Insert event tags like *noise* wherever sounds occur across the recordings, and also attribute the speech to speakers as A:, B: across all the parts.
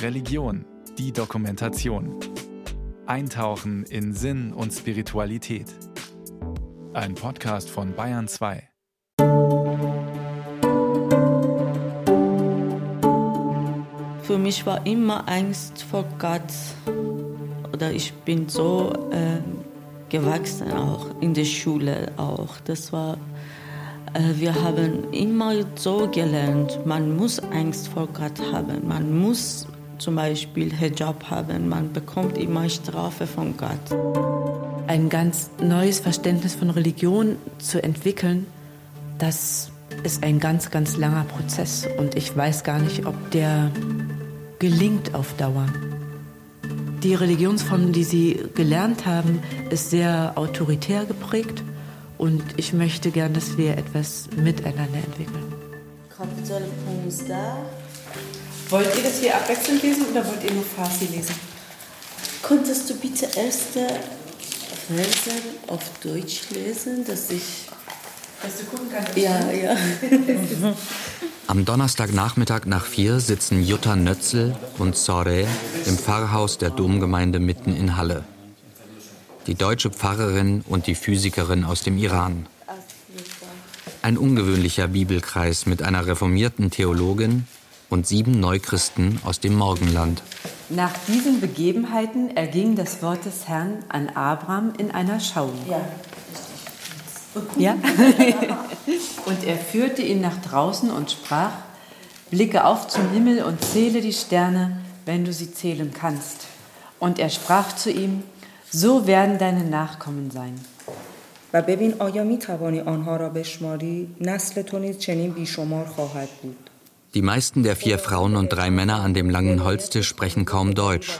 A: Religion, die Dokumentation. Eintauchen in Sinn und Spiritualität. Ein Podcast von Bayern 2.
B: Für mich war immer Angst vor Gott. Oder ich bin so äh, gewachsen auch in der Schule auch. Das war, wir haben immer so gelernt, man muss Angst vor Gott haben, man muss zum Beispiel Hijab haben, man bekommt immer Strafe von Gott.
C: Ein ganz neues Verständnis von Religion zu entwickeln, das ist ein ganz, ganz langer Prozess und ich weiß gar nicht, ob der gelingt auf Dauer. Die Religionsform, die Sie gelernt haben, ist sehr autoritär geprägt und ich möchte gern, dass wir etwas miteinander entwickeln.
B: Kapitel 15.
C: Wollt ihr das hier abwechselnd lesen oder wollt ihr nur Farsi lesen?
B: Könntest du bitte erste Verse auf Deutsch lesen, dass ich.
C: Dass du gucken kannst.
B: Ja, ja. *laughs*
D: Am Donnerstagnachmittag nach vier sitzen Jutta Nötzel und Sore im Pfarrhaus der Domgemeinde mitten in Halle. Die deutsche Pfarrerin und die Physikerin aus dem Iran. Ein ungewöhnlicher Bibelkreis mit einer reformierten Theologin und sieben Neuchristen aus dem Morgenland.
C: Nach diesen Begebenheiten erging das Wort des Herrn an Abraham in einer Schauung.
B: ja.
C: Ja? *laughs* und er führte ihn nach draußen und sprach, blicke auf zum Himmel und zähle die Sterne, wenn du sie zählen kannst. Und er sprach zu ihm, so werden deine Nachkommen sein.
E: و ببین آیا می توانی آنها را بشماری نسل تو نیز چنین بیشمار خواهد بود
D: Die meisten der vier Frauen und drei Männer an dem langen Holztisch sprechen kaum Deutsch.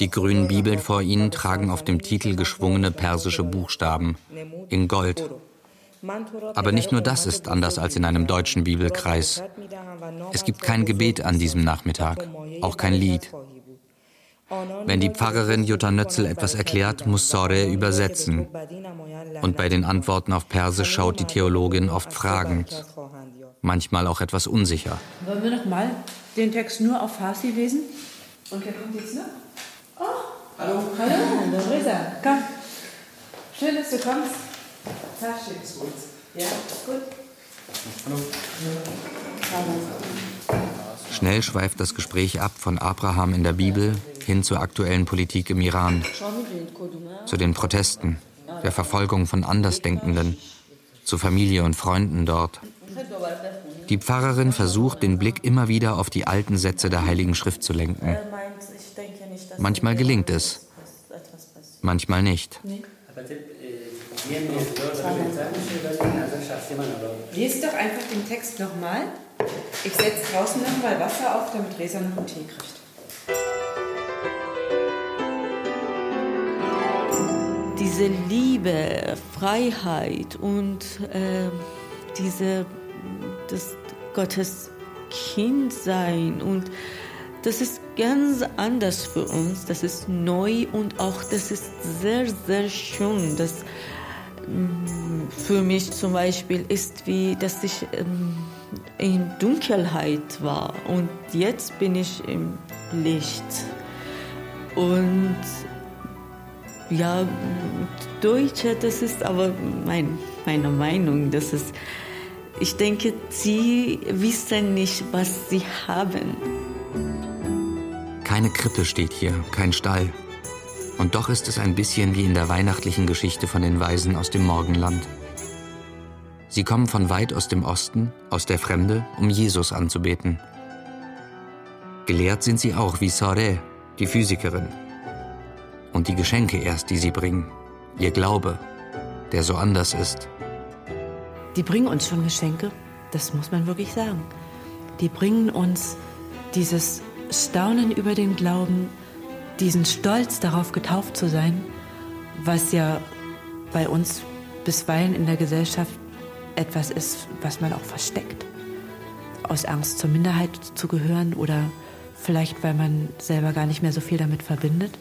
D: Die grünen Bibeln vor ihnen tragen auf dem Titel geschwungene persische Buchstaben in Gold. Aber nicht nur das ist anders als in einem deutschen Bibelkreis. Es gibt kein Gebet an diesem Nachmittag, auch kein Lied. Wenn die Pfarrerin Jutta Nötzel etwas erklärt, muss Sore übersetzen. Und bei den Antworten auf Persisch schaut die Theologin oft fragend, manchmal auch etwas unsicher.
C: Wollen wir noch mal den Text nur auf Farsi lesen? Und wer kommt jetzt noch? Oh, hallo. Hallo, Reza, komm. Schön, dass du kommst. Sag schön. Ja, gut.
D: Schnell schweift das Gespräch ab von Abraham in der Bibel hin zur aktuellen Politik im Iran, zu den Protesten, der Verfolgung von Andersdenkenden, zu Familie und Freunden dort. Die Pfarrerin versucht, den Blick immer wieder auf die alten Sätze der Heiligen Schrift zu lenken. Manchmal gelingt es, manchmal nicht.
C: Lies doch einfach den Text nochmal. Ich setze draußen nochmal Wasser auf, damit Resa noch einen Tee kriegt.
B: Diese Liebe, Freiheit und äh, diese das Gottes Kind sein und das ist ganz anders für uns. Das ist neu und auch das ist sehr, sehr schön. Das mm, für mich zum Beispiel ist wie, dass ich ähm, in Dunkelheit war und jetzt bin ich im Licht. Und ja, Deutsche, das ist aber mein, meine Meinung. Das ist, ich denke, sie wissen nicht, was sie haben.
D: Keine Krippe steht hier, kein Stall. Und doch ist es ein bisschen wie in der weihnachtlichen Geschichte von den Weisen aus dem Morgenland. Sie kommen von weit aus dem Osten, aus der Fremde, um Jesus anzubeten. Gelehrt sind sie auch wie Sore, die Physikerin. Und die Geschenke erst, die sie bringen, ihr Glaube, der so anders ist.
C: Die bringen uns schon Geschenke, das muss man wirklich sagen. Die bringen uns dieses Staunen über den Glauben, diesen Stolz darauf getauft zu sein, was ja bei uns bisweilen in der Gesellschaft etwas ist, was man auch versteckt. Aus Angst zur Minderheit zu gehören oder vielleicht, weil man selber gar nicht mehr so viel damit verbindet.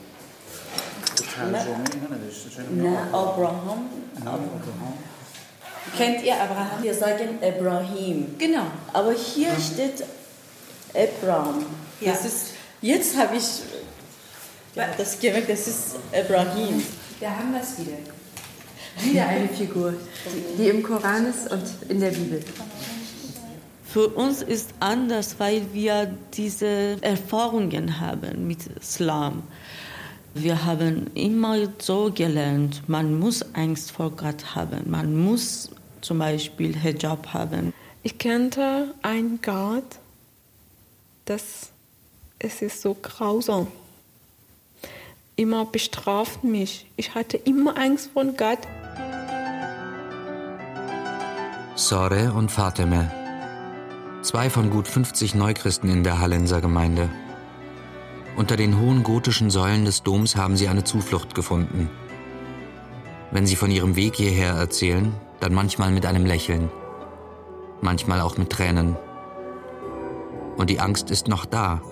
B: Na, Abraham.
C: Kennt ihr Abraham?
B: Wir sagen Abraham.
C: Genau.
B: Aber hier steht Abraham.
C: Ja.
B: Das ist, jetzt habe ich ja, das gemerkt, das ist Abraham.
C: Da haben wir es wieder. Wieder eine Figur, die, die im Koran ist und in der Bibel.
B: Für uns ist anders, weil wir diese Erfahrungen haben mit Islam. Wir haben immer so gelernt, man muss Angst vor Gott haben, man muss zum Beispiel Hijab haben.
F: Ich kannte einen Gott, das es ist so grausam. Immer bestraft mich. Ich hatte immer Angst vor Gott.
D: Sore und Fateme. Zwei von gut 50 Neuchristen in der Hallenser Gemeinde. Unter den hohen gotischen Säulen des Doms haben sie eine Zuflucht gefunden. Wenn sie von ihrem Weg hierher erzählen, dann manchmal mit einem Lächeln, manchmal auch mit Tränen. Und die Angst ist noch da.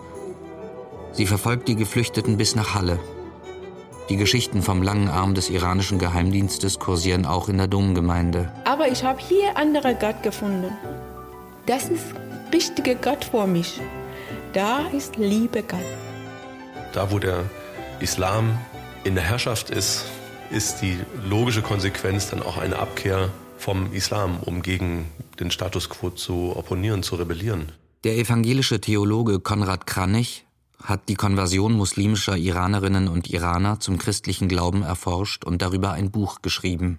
D: Sie verfolgt die Geflüchteten bis nach Halle. Die Geschichten vom langen Arm des iranischen Geheimdienstes kursieren auch in der Domgemeinde.
F: Aber ich habe hier andere Gott gefunden. Das ist richtige Gott vor mich. Da ist Liebe Gott.
G: Da, wo der Islam in der Herrschaft ist, ist die logische Konsequenz dann auch eine Abkehr vom Islam, um gegen den Status quo zu opponieren, zu rebellieren.
D: Der evangelische Theologe Konrad Kranich hat die Konversion muslimischer Iranerinnen und Iraner zum christlichen Glauben erforscht und darüber ein Buch geschrieben.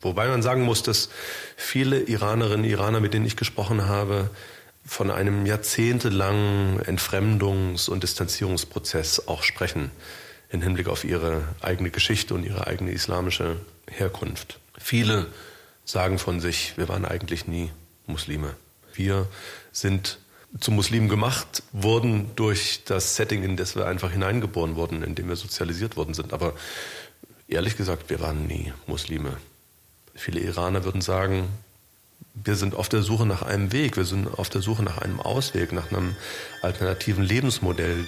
G: Wobei man sagen muss, dass viele Iranerinnen und Iraner, mit denen ich gesprochen habe, von einem jahrzehntelangen Entfremdungs- und Distanzierungsprozess auch sprechen im Hinblick auf ihre eigene Geschichte und ihre eigene islamische Herkunft. Viele sagen von sich, wir waren eigentlich nie Muslime. Wir sind zu Muslimen gemacht worden durch das Setting, in das wir einfach hineingeboren wurden, in dem wir sozialisiert worden sind. Aber ehrlich gesagt, wir waren nie Muslime. Viele Iraner würden sagen, wir sind auf der Suche nach einem Weg, wir sind auf der Suche nach einem Ausweg, nach einem alternativen Lebensmodell.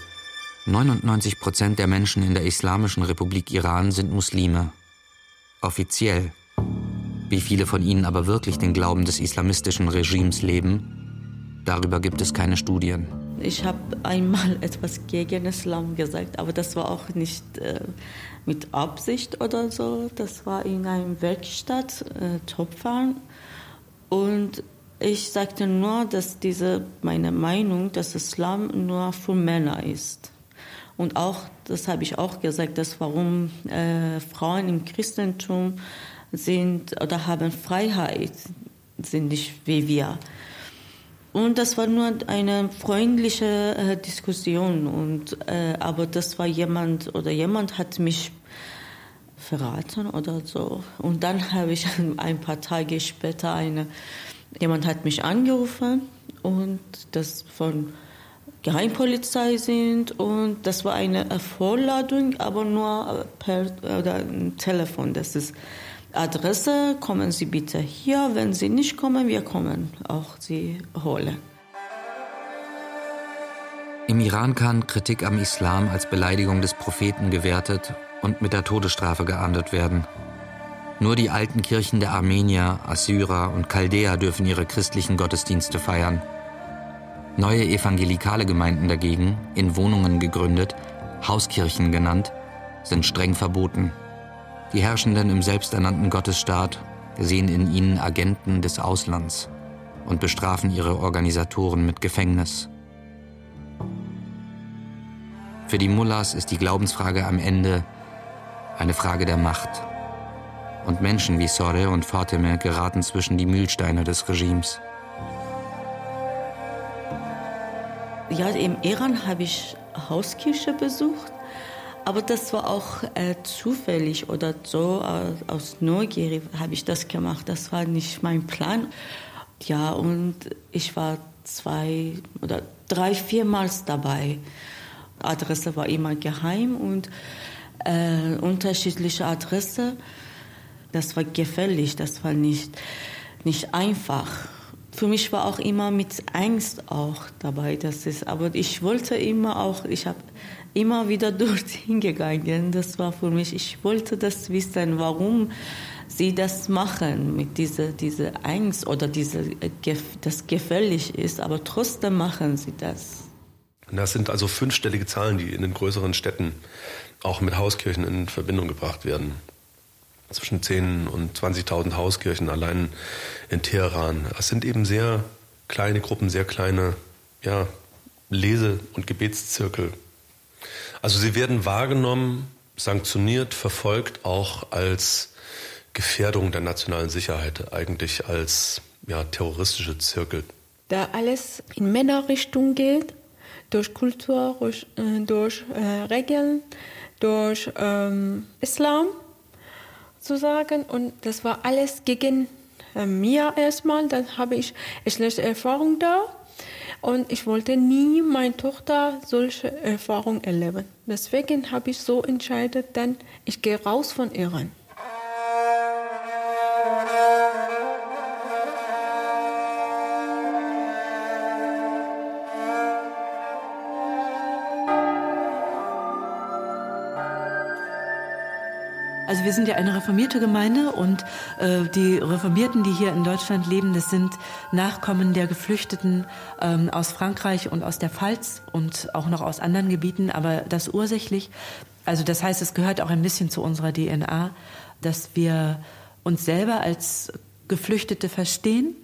D: 99 Prozent der Menschen in der Islamischen Republik Iran sind Muslime. Offiziell. Wie viele von ihnen aber wirklich den Glauben des islamistischen Regimes leben, darüber gibt es keine Studien.
B: Ich habe einmal *laughs* etwas gegen Islam gesagt, aber das war auch nicht äh, mit Absicht oder so. Das war in einer Werkstatt, äh, Topfahren. Und ich sagte nur, dass diese meine Meinung, dass Islam nur für Männer ist. Und auch, das habe ich auch gesagt, dass warum äh, Frauen im Christentum sind oder haben Freiheit, sind nicht wie wir. Und das war nur eine freundliche äh, Diskussion. Und, äh, aber das war jemand oder jemand hat mich verraten oder so. Und dann habe ich *laughs* ein paar Tage später eine, jemand hat mich angerufen und das von Geheimpolizei sind und das war eine Vorladung, aber nur per oder Telefon. Das ist Adresse, kommen Sie bitte hier. Wenn Sie nicht kommen, wir kommen auch Sie holen.
D: Im Iran kann Kritik am Islam als Beleidigung des Propheten gewertet und mit der Todesstrafe geahndet werden. Nur die alten Kirchen der Armenier, Assyrer und Chaldäer dürfen ihre christlichen Gottesdienste feiern. Neue evangelikale Gemeinden dagegen, in Wohnungen gegründet, Hauskirchen genannt, sind streng verboten. Die Herrschenden im selbsternannten Gottesstaat sehen in ihnen Agenten des Auslands und bestrafen ihre Organisatoren mit Gefängnis. Für die Mullahs ist die Glaubensfrage am Ende eine Frage der Macht. Und Menschen wie Sore und Fatime geraten zwischen die Mühlsteine des Regimes.
B: Ja, im Iran habe ich Hauskirche besucht, aber das war auch äh, zufällig oder so äh, aus Neugier habe ich das gemacht. Das war nicht mein Plan. Ja, und ich war zwei oder drei, viermals dabei. Adresse war immer geheim und äh, unterschiedliche Adresse. Das war gefährlich, das war nicht, nicht einfach. Für mich war auch immer mit Angst auch dabei, das ist, aber ich wollte immer auch, ich habe immer wieder *laughs* dorthin gegangen. Das war für mich, ich wollte das wissen, warum sie das machen mit dieser diese Angst oder diese das gefährlich ist, aber trotzdem machen sie das.
G: Das sind also fünfstellige Zahlen, die in den größeren Städten auch mit Hauskirchen in Verbindung gebracht werden. Zwischen 10.000 und 20.000 Hauskirchen allein in Teheran. Es sind eben sehr kleine Gruppen, sehr kleine ja, Lese- und Gebetszirkel. Also sie werden wahrgenommen, sanktioniert, verfolgt auch als Gefährdung der nationalen Sicherheit, eigentlich als ja, terroristische Zirkel.
F: Da alles in Männerrichtung geht, durch Kultur, durch, äh, durch äh, Regeln, durch ähm, Islam sozusagen. Und das war alles gegen äh, mir erstmal. Dann habe ich schlechte Erfahrung da. Und ich wollte nie meine Tochter solche Erfahrungen erleben. Deswegen habe ich so entschieden, dann ich gehe raus von Iran.
C: Also wir sind ja eine reformierte Gemeinde und äh, die Reformierten, die hier in Deutschland leben, das sind Nachkommen der Geflüchteten ähm, aus Frankreich und aus der Pfalz und auch noch aus anderen Gebieten, aber das ursächlich. Also das heißt, es gehört auch ein bisschen zu unserer DNA, dass wir uns selber als Geflüchtete verstehen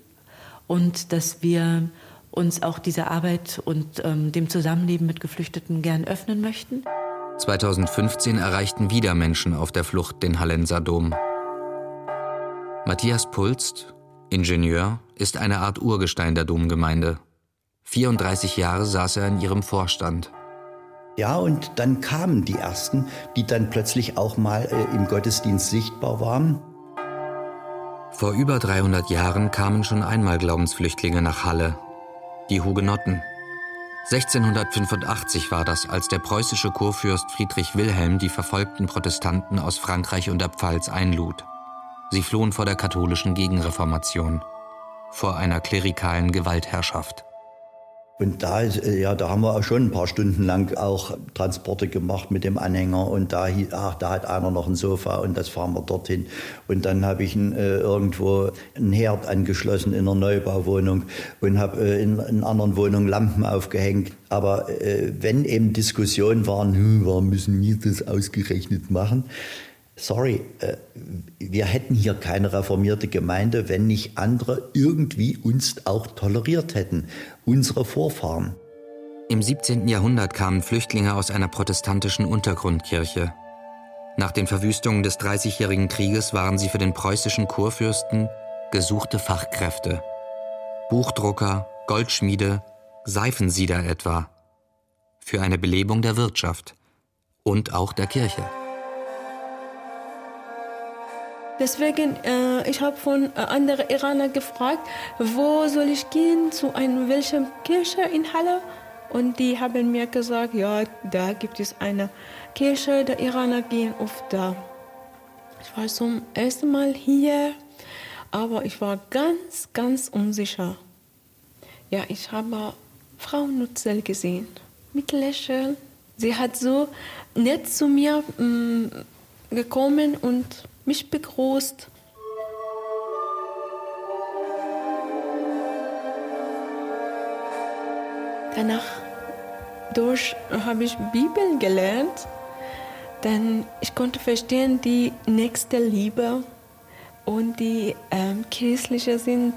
C: und dass wir uns auch dieser Arbeit und ähm, dem Zusammenleben mit Geflüchteten gern öffnen möchten.
D: 2015 erreichten wieder Menschen auf der Flucht den Hallenser Dom. Matthias Pulst, Ingenieur, ist eine Art Urgestein der Domgemeinde. 34 Jahre saß er in ihrem Vorstand.
H: Ja, und dann kamen die ersten, die dann plötzlich auch mal äh, im Gottesdienst sichtbar waren.
D: Vor über 300 Jahren kamen schon einmal Glaubensflüchtlinge nach Halle. Die Hugenotten. 1685 war das, als der preußische Kurfürst Friedrich Wilhelm die verfolgten Protestanten aus Frankreich und der Pfalz einlud. Sie flohen vor der katholischen Gegenreformation, vor einer klerikalen Gewaltherrschaft.
H: Und da, äh, ja, da haben wir auch schon ein paar Stunden lang auch Transporte gemacht mit dem Anhänger und da, ach, da hat einer noch ein Sofa und das fahren wir dorthin. Und dann habe ich äh, irgendwo einen Herd angeschlossen in einer Neubauwohnung und habe äh, in, in anderen Wohnungen Lampen aufgehängt. Aber äh, wenn eben Diskussionen waren, hm, warum müssen wir das ausgerechnet machen? Sorry, äh, wir hätten hier keine reformierte Gemeinde, wenn nicht andere irgendwie uns auch toleriert hätten, unsere Vorfahren.
D: Im 17. Jahrhundert kamen Flüchtlinge aus einer protestantischen Untergrundkirche. Nach den Verwüstungen des Dreißigjährigen Krieges waren sie für den preußischen Kurfürsten gesuchte Fachkräfte. Buchdrucker, Goldschmiede, Seifensieder etwa. Für eine Belebung der Wirtschaft und auch der Kirche.
F: Deswegen, äh, ich habe von äh, anderen Iranern gefragt, wo soll ich gehen, zu einer welchen Kirche in Halle? Und die haben mir gesagt, ja, da gibt es eine Kirche, der Iraner gehen oft da. Ich war zum ersten Mal hier, aber ich war ganz, ganz unsicher. Ja, ich habe Frau Nutzel gesehen, mit Lächeln. Sie hat so nett zu mir mh, mm, gekommen und mich begrüßt. Danach durch habe ich Bibel gelernt, denn ich konnte verstehen, die nächste Liebe und die ähm, kirchliche sind,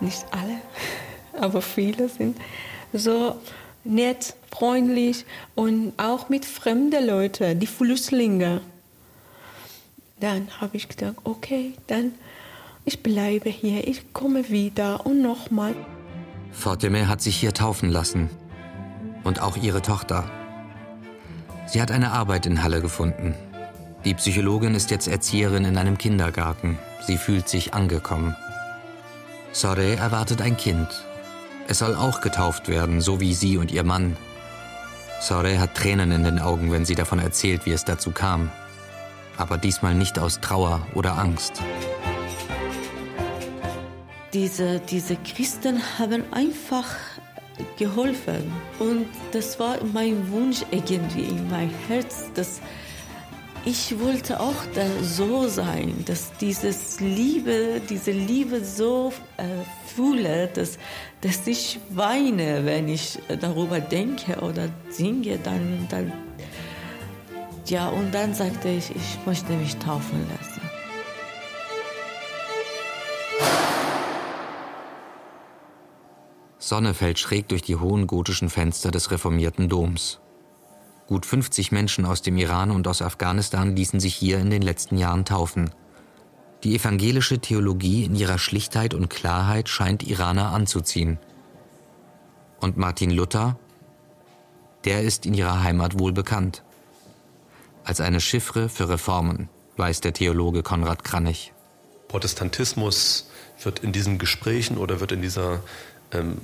F: nicht alle, *laughs* aber viele sind so nett, freundlich und auch mit fremden Leuten, die Flüchtlinge. Dann habe ich gedacht, okay, dann ich bleibe hier, ich komme wieder und nochmal.
D: Fatime hat sich hier taufen lassen. Und auch ihre Tochter. Sie hat eine Arbeit in Halle gefunden. Die Psychologin ist jetzt Erzieherin in einem Kindergarten. Sie fühlt sich angekommen. Sore erwartet ein Kind. Es soll auch getauft werden, so wie sie und ihr Mann. Sore hat Tränen in den Augen, wenn sie davon erzählt, wie es dazu kam aber diesmal nicht aus Trauer oder Angst.
B: Diese, diese Christen haben einfach geholfen. Und das war mein Wunsch irgendwie in mein Herz, dass ich wollte auch da so sein, dass dieses Liebe, diese Liebe so äh, fühle, dass, dass ich weine, wenn ich darüber denke oder singe, dann, dann ja, und dann sagte ich, ich möchte mich taufen lassen.
D: Sonne fällt schräg durch die hohen gotischen Fenster des reformierten Doms. Gut 50 Menschen aus dem Iran und aus Afghanistan ließen sich hier in den letzten Jahren taufen. Die evangelische Theologie in ihrer Schlichtheit und Klarheit scheint Iraner anzuziehen. Und Martin Luther, der ist in ihrer Heimat wohl bekannt. Als eine Chiffre für Reformen, weiß der Theologe Konrad Kranich.
G: Protestantismus wird in diesen Gesprächen oder wird in dieser ähm,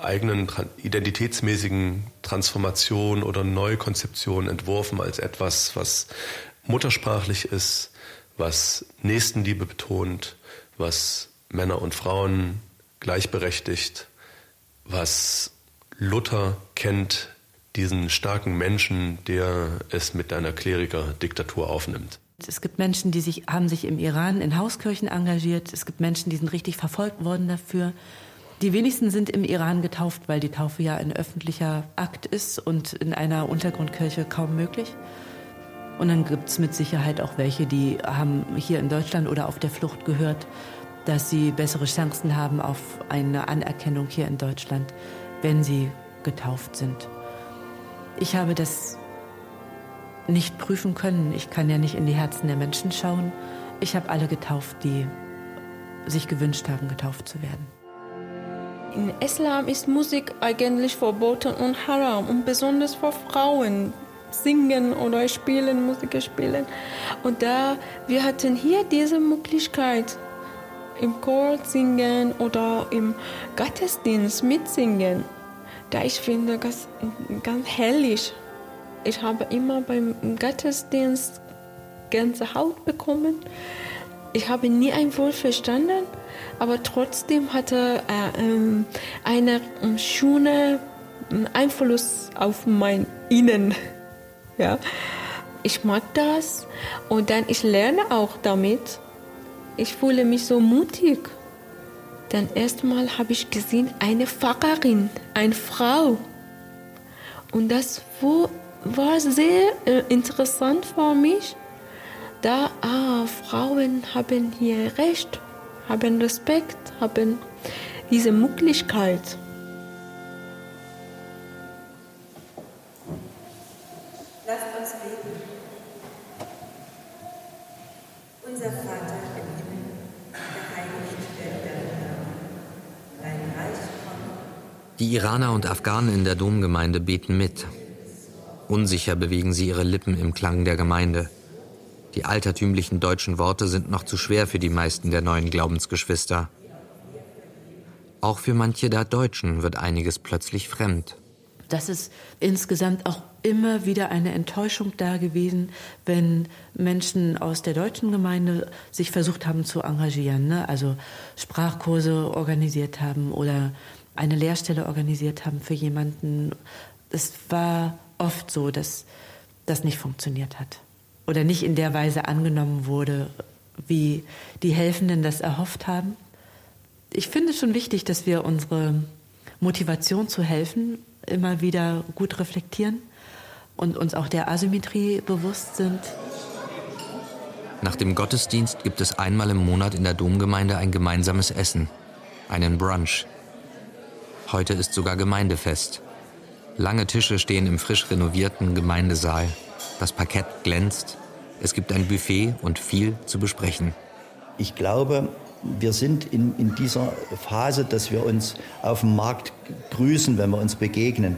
G: eigenen identitätsmäßigen Transformation oder Neukonzeption entworfen als etwas, was muttersprachlich ist, was Nächstenliebe betont, was Männer und Frauen gleichberechtigt, was Luther kennt, diesen starken Menschen, der es mit einer Klerikerdiktatur aufnimmt.
C: Es gibt Menschen, die sich, haben sich im Iran in Hauskirchen engagiert. Es gibt Menschen, die sind richtig verfolgt worden dafür. Die wenigsten sind im Iran getauft, weil die Taufe ja ein öffentlicher Akt ist und in einer Untergrundkirche kaum möglich. Und dann gibt es mit Sicherheit auch welche, die haben hier in Deutschland oder auf der Flucht gehört, dass sie bessere Chancen haben auf eine Anerkennung hier in Deutschland, wenn sie getauft sind. Ich habe das nicht prüfen können. Ich kann ja nicht in die Herzen der Menschen schauen. Ich habe alle getauft, die sich gewünscht haben, getauft zu werden.
F: In Islam ist Musik eigentlich verboten und haram und besonders für Frauen singen oder spielen, Musik spielen. Und da wir hatten hier diese Möglichkeit im Chor singen oder im Gottesdienst mitsingen. Da ich finde das ganz herrlich. Ich habe immer beim Gottesdienst ganze Haut bekommen. Ich habe nie ein Wort verstanden, aber trotzdem hatte er äh, einen äh, schönen Einfluss auf mein Innen. *laughs* Ja. Ich mag das und dann ich lerne auch damit. Ich fühle mich so mutig. Dann erstmal habe ich gesehen eine Pfarrerin, eine Frau. Und das war sehr äh, interessant für mich. Da ah, Frauen haben hier Recht, haben Respekt, haben diese Möglichkeit.
D: Unser Vater Die Iraner und Afghanen in der Domgemeinde beten mit. Unsicher bewegen sie ihre Lippen im Klang der Gemeinde. Die altertümlichen deutschen Worte sind noch zu schwer für die meisten der neuen Glaubensgeschwister. Auch für manche der Deutschen wird einiges plötzlich fremd.
C: Das ist insgesamt auch immer wieder eine Enttäuschung da gewesen, wenn Menschen aus der deutschen Gemeinde sich versucht haben zu engagieren, ne? also Sprachkurse organisiert haben oder eine Lehrstelle organisiert haben für jemanden. Es war oft so, dass das nicht funktioniert hat oder nicht in der Weise angenommen wurde, wie die Helfenden das erhofft haben. Ich finde es schon wichtig, dass wir unsere Motivation zu helfen immer wieder gut reflektieren und uns auch der Asymmetrie bewusst sind.
D: Nach dem Gottesdienst gibt es einmal im Monat in der Domgemeinde ein gemeinsames Essen, einen Brunch. Heute ist sogar Gemeindefest. Lange Tische stehen im frisch renovierten Gemeindesaal. Das Parkett glänzt. Es gibt ein Buffet und viel zu besprechen.
H: Ich glaube, wir sind in, in dieser Phase, dass wir uns auf dem Markt grüßen, wenn wir uns begegnen.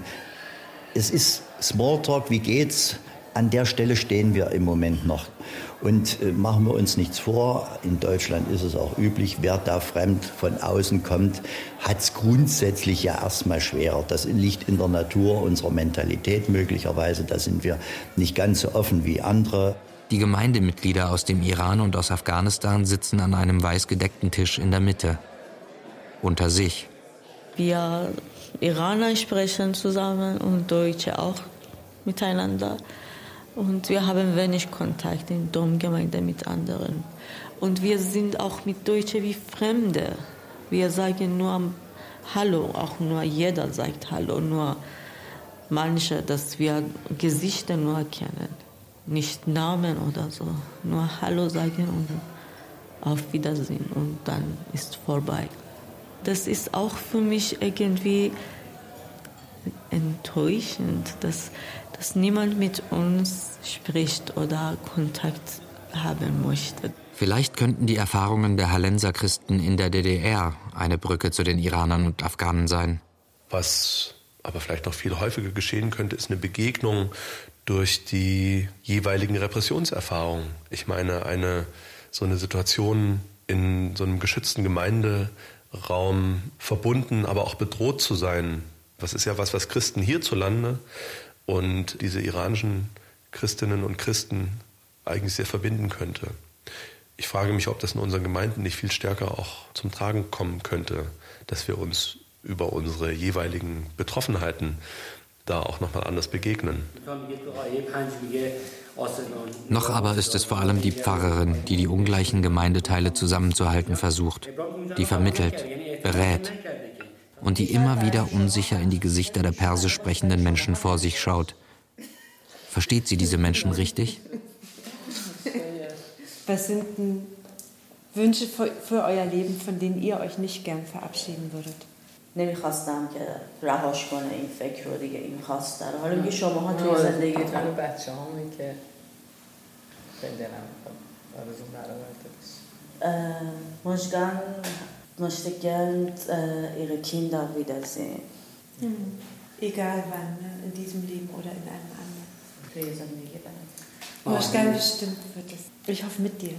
H: Es ist Smalltalk, wie geht's? An der Stelle stehen wir im Moment noch. Und äh, machen wir uns nichts vor, in Deutschland ist es auch üblich, wer da fremd von außen kommt, hat es grundsätzlich ja erstmal schwerer. Das liegt in der Natur unserer Mentalität möglicherweise. Da sind wir nicht ganz so offen wie andere.
D: Die Gemeindemitglieder aus dem Iran und aus Afghanistan sitzen an einem weiß gedeckten Tisch in der Mitte. Unter sich.
B: Wir Iraner sprechen zusammen und Deutsche auch miteinander. Und wir haben wenig Kontakt in Domgemeinde mit anderen. Und wir sind auch mit Deutschen wie Fremde. Wir sagen nur Hallo, auch nur jeder sagt Hallo, nur manche, dass wir Gesichter nur kennen, nicht Namen oder so. Nur Hallo sagen und auf Wiedersehen und dann ist vorbei. Das ist auch für mich irgendwie enttäuschend, dass, dass niemand mit uns spricht oder Kontakt haben möchte.
D: Vielleicht könnten die Erfahrungen der Hallenser Christen in der DDR eine Brücke zu den Iranern und Afghanen sein.
G: Was aber vielleicht noch viel häufiger geschehen könnte, ist eine Begegnung durch die jeweiligen Repressionserfahrungen. Ich meine, eine so eine Situation in so einem geschützten Gemeinderaum verbunden, aber auch bedroht zu sein. Das ist ja was, was Christen hierzulande und diese iranischen Christinnen und Christen eigentlich sehr verbinden könnte. Ich frage mich, ob das in unseren Gemeinden nicht viel stärker auch zum Tragen kommen könnte, dass wir uns über unsere jeweiligen Betroffenheiten da auch nochmal anders begegnen.
D: Noch aber ist es vor allem die Pfarrerin, die die ungleichen Gemeindeteile zusammenzuhalten versucht, die vermittelt, berät und die immer wieder unsicher in die Gesichter der persisch sprechenden Menschen vor sich schaut. Versteht sie diese Menschen richtig?
C: Was sind denn Wünsche für, für euer Leben, von denen ihr euch nicht gern verabschieden würdet?
B: نمیخواستم که رهاش کنه این فکر رو دیگه این خواست داره حالا میگه شما ها توی زندگیتون
I: بچه هامون که خیلی دلم آرزو برآورده
B: Möchten, möchte gern äh, ihre Kinder wiedersehen.
C: Mhm. Egal wann, ne? in diesem Leben oder in einem anderen. Möchte bestimmt wird es. Ich hoffe mit dir.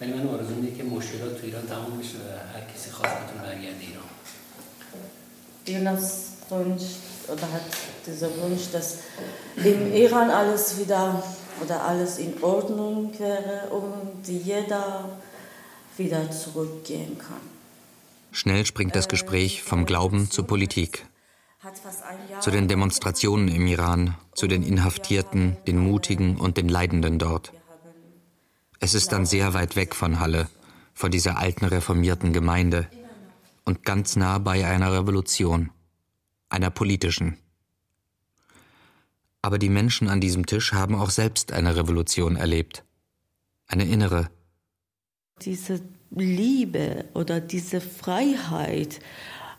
I: ولی من آرزو اینه که مشکلات تو ایران تمام بشه و هر کسی خواست بتونه برگرده ایران
B: Jonas wünscht oder hat dieser Wunsch, dass im Iran alles wieder oder alles in Ordnung wäre und jeder wieder zurückgehen kann.
D: Schnell springt das Gespräch vom Glauben zur Politik. Zu den Demonstrationen im Iran, zu den Inhaftierten, den Mutigen und den Leidenden dort. Es ist dann sehr weit weg von Halle, von dieser alten reformierten Gemeinde und ganz nah bei einer Revolution, einer politischen. Aber die Menschen an diesem Tisch haben auch selbst eine Revolution erlebt, eine innere.
B: Diese Liebe oder diese Freiheit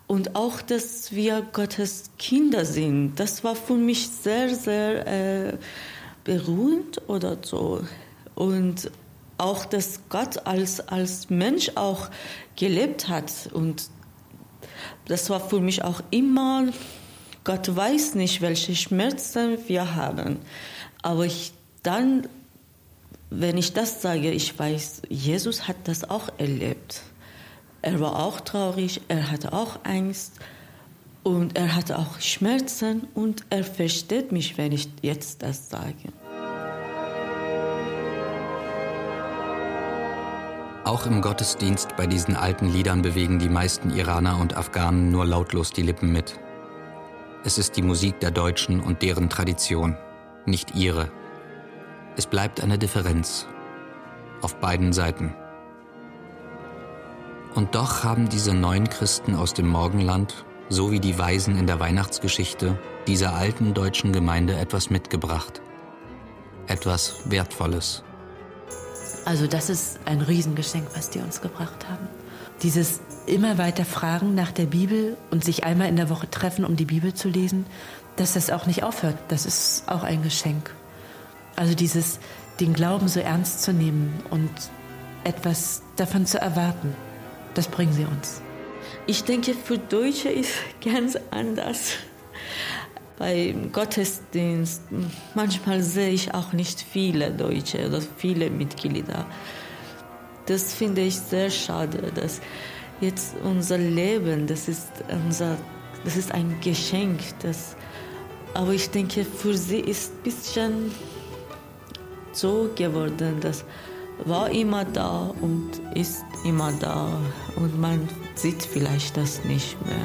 B: und auch, dass wir Gottes Kinder sind, das war für mich sehr, sehr äh, beruhigend oder so. Und auch, dass Gott als, als Mensch auch gelebt hat. Und das war für mich auch immer, Gott weiß nicht, welche Schmerzen wir haben. Aber ich dann, wenn ich das sage, ich weiß, Jesus hat das auch erlebt. Er war auch traurig, er hatte auch Angst und er hatte auch Schmerzen und er versteht mich, wenn ich jetzt das sage.
D: Auch im Gottesdienst bei diesen alten Liedern bewegen die meisten Iraner und Afghanen nur lautlos die Lippen mit. Es ist die Musik der Deutschen und deren Tradition, nicht ihre. Es bleibt eine Differenz. Auf beiden Seiten. Und doch haben diese neuen Christen aus dem Morgenland, so wie die Weisen in der Weihnachtsgeschichte, dieser alten deutschen Gemeinde etwas mitgebracht. Etwas Wertvolles.
C: Also das ist ein Riesengeschenk, was die uns gebracht haben. Dieses immer weiter Fragen nach der Bibel und sich einmal in der Woche treffen, um die Bibel zu lesen, dass das auch nicht aufhört, das ist auch ein Geschenk. Also dieses, den Glauben so ernst zu nehmen und etwas davon zu erwarten, das bringen sie uns.
B: Ich denke, für Deutsche ist ganz anders beim Gottesdienst, manchmal sehe ich auch nicht viele Deutsche oder viele Mitglieder. Das finde ich sehr schade, dass jetzt unser Leben, das ist, unser, das ist ein Geschenk. Das, aber ich denke, für sie ist ein bisschen so geworden, das war immer da und ist immer da und man sieht vielleicht das nicht mehr.